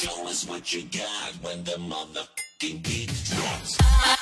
Show us what you got when the motherfucking beat drops.